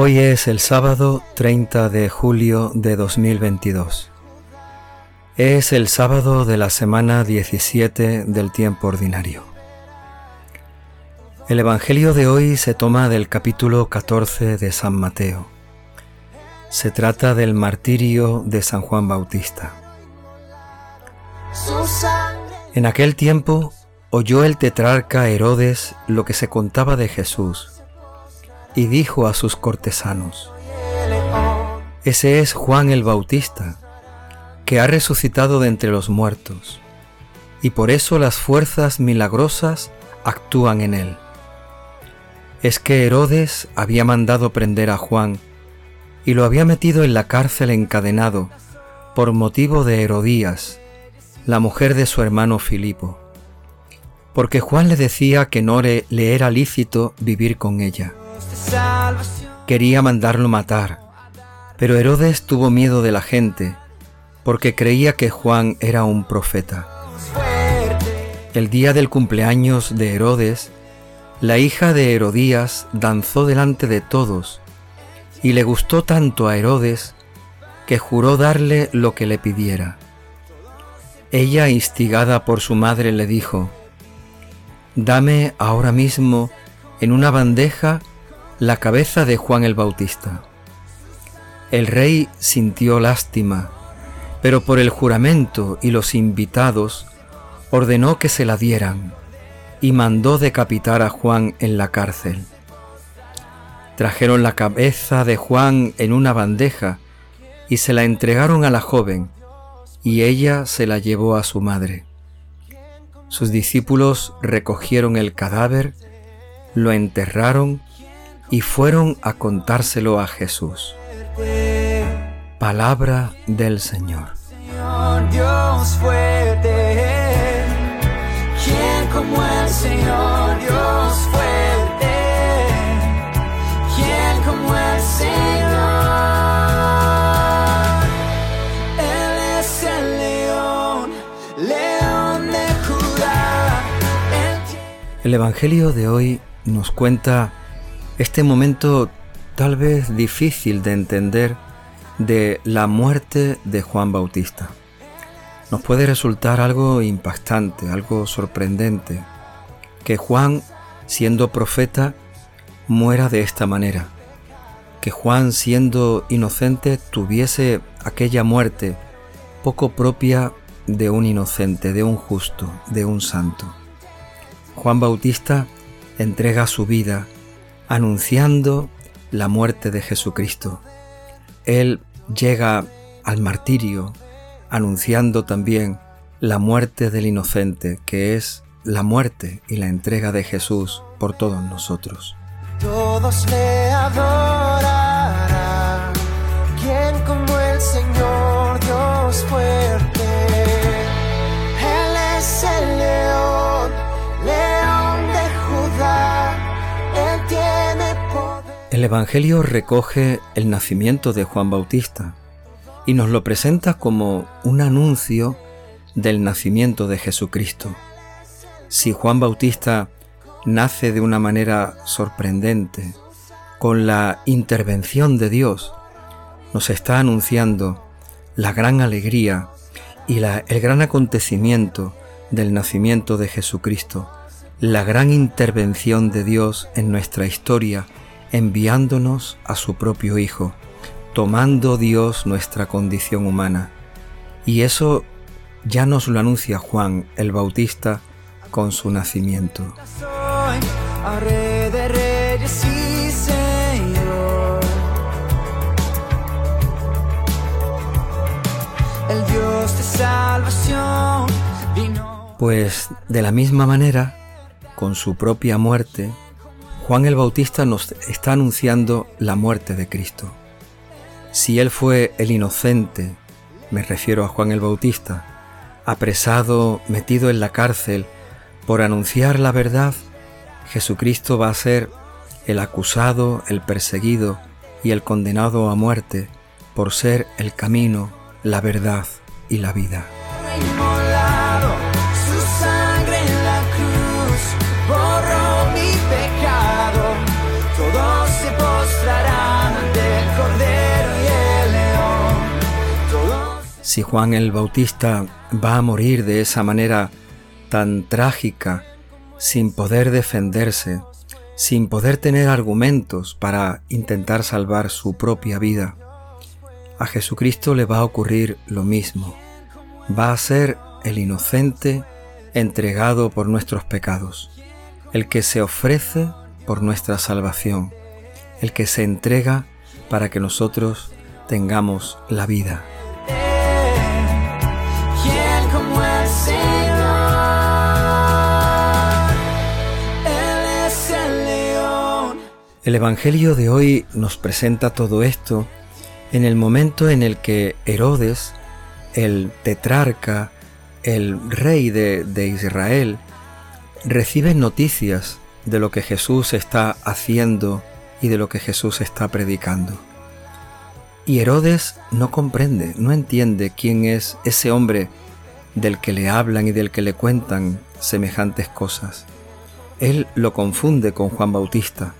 Hoy es el sábado 30 de julio de 2022. Es el sábado de la semana 17 del tiempo ordinario. El Evangelio de hoy se toma del capítulo 14 de San Mateo. Se trata del martirio de San Juan Bautista. En aquel tiempo oyó el tetrarca Herodes lo que se contaba de Jesús y dijo a sus cortesanos. Ese es Juan el Bautista, que ha resucitado de entre los muertos, y por eso las fuerzas milagrosas actúan en él. Es que Herodes había mandado prender a Juan y lo había metido en la cárcel encadenado por motivo de Herodías, la mujer de su hermano Filipo, porque Juan le decía que no le, le era lícito vivir con ella. Quería mandarlo matar, pero Herodes tuvo miedo de la gente, porque creía que Juan era un profeta. El día del cumpleaños de Herodes, la hija de Herodías danzó delante de todos, y le gustó tanto a Herodes que juró darle lo que le pidiera. Ella, instigada por su madre, le dijo, Dame ahora mismo en una bandeja la cabeza de Juan el Bautista. El rey sintió lástima, pero por el juramento y los invitados ordenó que se la dieran y mandó decapitar a Juan en la cárcel. Trajeron la cabeza de Juan en una bandeja y se la entregaron a la joven, y ella se la llevó a su madre. Sus discípulos recogieron el cadáver, lo enterraron y fueron a contárselo a Jesús. Palabra del Señor. Señor Dios fuerte. ¿Quién como el Señor Dios fuerte? ¿Quién como el Señor? Él es el león, león de Judá. El Evangelio de hoy nos cuenta este momento tal vez difícil de entender de la muerte de Juan Bautista. Nos puede resultar algo impactante, algo sorprendente, que Juan, siendo profeta, muera de esta manera, que Juan, siendo inocente, tuviese aquella muerte poco propia de un inocente, de un justo, de un santo. Juan Bautista entrega su vida anunciando la muerte de Jesucristo. Él llega al martirio anunciando también la muerte del inocente, que es la muerte y la entrega de Jesús por todos nosotros. Todos le. El Evangelio recoge el nacimiento de Juan Bautista y nos lo presenta como un anuncio del nacimiento de Jesucristo. Si Juan Bautista nace de una manera sorprendente, con la intervención de Dios, nos está anunciando la gran alegría y el gran acontecimiento del nacimiento de Jesucristo, la gran intervención de Dios en nuestra historia, enviándonos a su propio Hijo, tomando Dios nuestra condición humana. Y eso ya nos lo anuncia Juan el Bautista con su nacimiento. Pues de la misma manera, con su propia muerte, Juan el Bautista nos está anunciando la muerte de Cristo. Si él fue el inocente, me refiero a Juan el Bautista, apresado, metido en la cárcel por anunciar la verdad, Jesucristo va a ser el acusado, el perseguido y el condenado a muerte por ser el camino, la verdad y la vida. Si Juan el Bautista va a morir de esa manera tan trágica, sin poder defenderse, sin poder tener argumentos para intentar salvar su propia vida, a Jesucristo le va a ocurrir lo mismo. Va a ser el inocente entregado por nuestros pecados, el que se ofrece por nuestra salvación, el que se entrega para que nosotros tengamos la vida. El Evangelio de hoy nos presenta todo esto en el momento en el que Herodes, el tetrarca, el rey de, de, Israel, recibe noticias de lo que Jesús está haciendo y de lo que Jesús está predicando. Y Herodes no comprende, no entiende quién es ese hombre del que le hablan y del que le cuentan semejantes cosas. Él lo confunde con Juan Bautista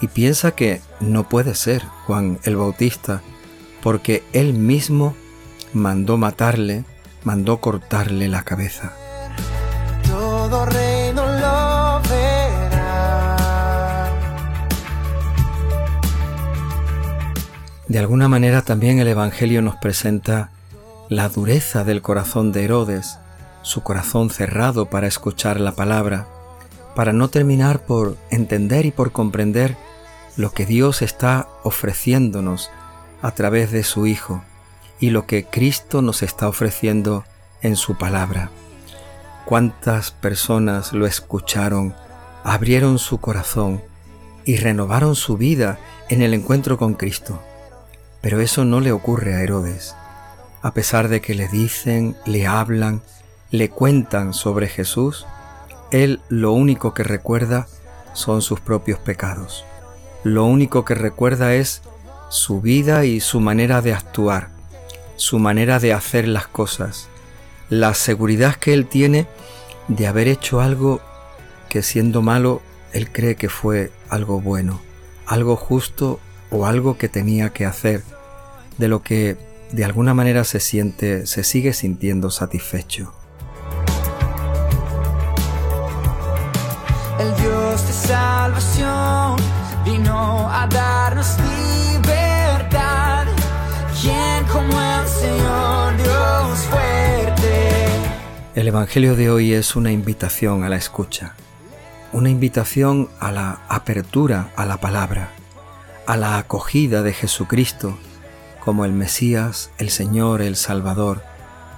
y piensa que no puede ser Juan el Bautista porque él mismo mandó matarle, mandó cortarle la cabeza. Todo reino lo verá. De alguna manera también el Evangelio nos presenta la dureza del corazón de Herodes, su corazón cerrado para escuchar la palabra, para no terminar por entender y por comprender lo que Dios está ofreciéndonos a través de su Hijo y lo que Cristo nos está ofreciendo en su palabra. Cuántas personas lo escucharon, abrieron su corazón y renovaron su vida en el encuentro con Cristo. Pero eso no le ocurre a Herodes. A pesar de que le dicen, le hablan, le cuentan sobre Jesús, él lo único que recuerda son sus propios pecados lo único que recuerda es su vida y su manera de actuar, su manera de hacer las cosas, la seguridad que él tiene de haber hecho algo que siendo malo él cree que fue algo bueno, algo justo o algo que tenía que hacer, de lo que de alguna manera se siente, se sigue sintiendo satisfecho. El Dios de salvación vino a darnos libertad. ¿Quién como el Señor Dios fuerte? El Evangelio de hoy es una invitación a la escucha, una invitación a la apertura a la palabra, a la acogida de Jesucristo como el Mesías, el Señor, el Salvador,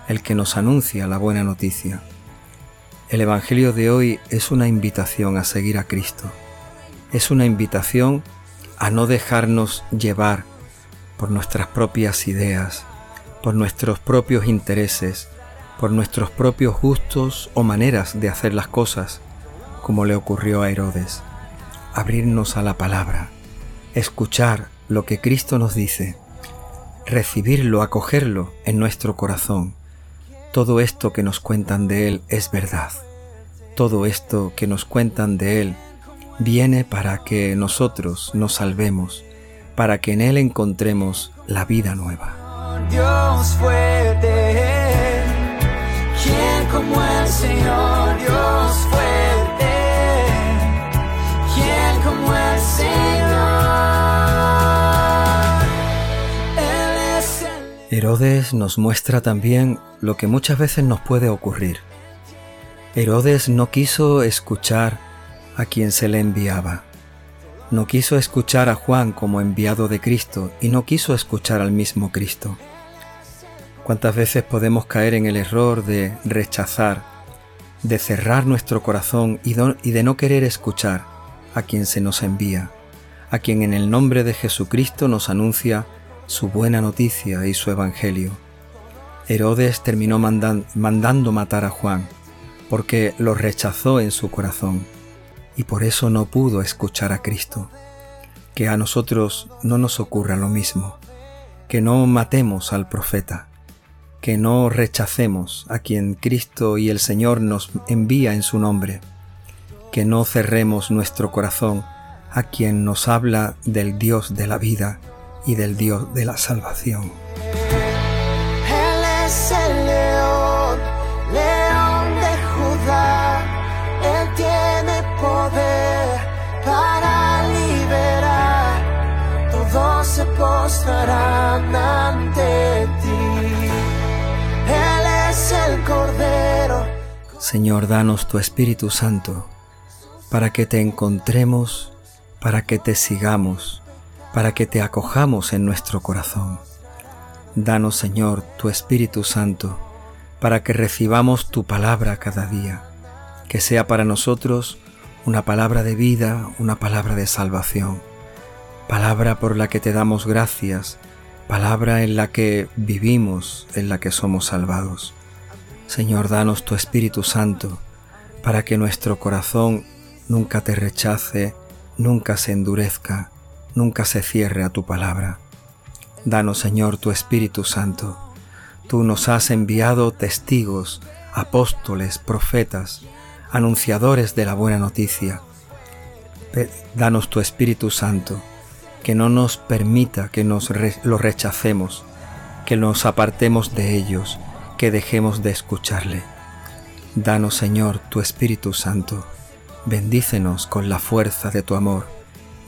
el que nos anuncia la buena noticia. El Evangelio de hoy es una invitación a seguir a Cristo es una invitación a no dejarnos llevar por nuestras propias ideas, por nuestros propios intereses, por nuestros propios gustos o maneras de hacer las cosas, como le ocurrió a Herodes. Abrirnos a la palabra, escuchar lo que Cristo nos dice, recibirlo, acogerlo en nuestro corazón. Todo esto que nos cuentan de Él es verdad. Todo esto que nos cuentan de Él viene para que nosotros nos salvemos, para que en Él encontremos la vida nueva. Dios fuerte, ¿quién como el Señor Herodes nos muestra también lo que muchas veces nos puede ocurrir. Herodes no quiso escuchar a quien se le enviaba. No quiso escuchar a Juan como enviado de Cristo y no quiso escuchar al mismo Cristo. ¿Cuántas veces podemos caer en el error de rechazar, de cerrar nuestro corazón y, de no querer escuchar a quien se nos envía, a quien en el nombre de Jesucristo nos anuncia su buena noticia y su evangelio? Herodes terminó mandando matar a Juan porque lo rechazó en su corazón y por eso no pudo escuchar a Cristo. Que a nosotros no nos ocurra lo mismo, que no matemos al profeta, que no rechacemos a quien Cristo y el Señor nos envía en su nombre, que no cerremos nuestro corazón a quien nos habla del Dios de la vida y del Dios de la salvación. Él es el león, león de Judá, Él tiene poder para liberar, todos se postrarán ante ti. Él es el Cordero. Señor, danos tu Espíritu Santo, para que te encontremos, para que te sigamos para que te acojamos en nuestro corazón. Danos, Señor, tu Espíritu Santo para que recibamos tu palabra cada día, que sea para nosotros una palabra de vida, una palabra de salvación, palabra por la que te damos gracias, palabra en la que vivimos, en la que somos salvados. Señor, danos tu Espíritu Santo para que nuestro corazón nunca te rechace, nunca se endurezca, nunca se cierre a tu palabra. Danos, Señor, tu Espíritu Santo. Tú nos has enviado testigos, apóstoles, profetas, anunciadores de la buena noticia. Danos tu Espíritu Santo, que no nos permita que nos lo rechacemos, que nos apartemos de ellos, que dejemos de escucharle. Danos, Señor, tu Espíritu Santo. Bendícenos con la fuerza de tu amor.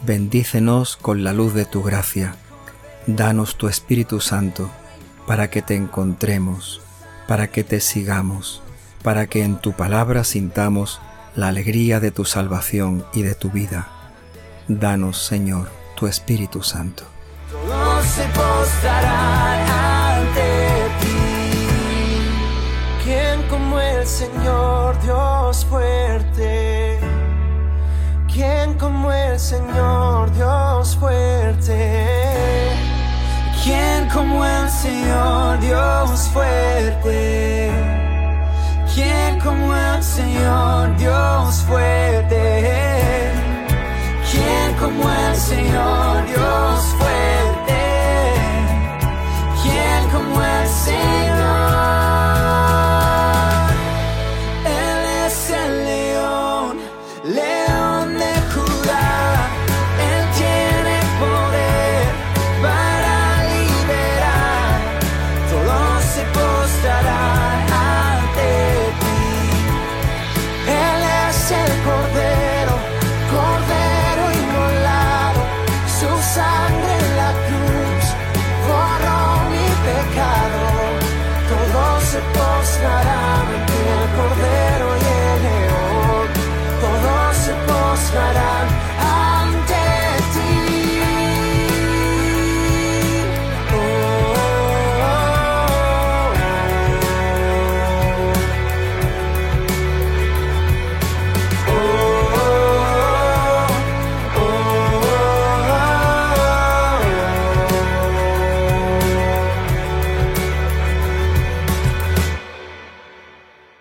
Bendícenos con la luz de tu gracia. Danos tu Espíritu Santo para que te encontremos, para que te sigamos, para que en tu palabra sintamos la alegría de tu salvación y de tu vida. Danos, Señor, tu Espíritu Santo. se Señor Dios fuerte? ¿Quién como el Señor Dios fuerte? ¿Quién como el Señor Dios fuerte?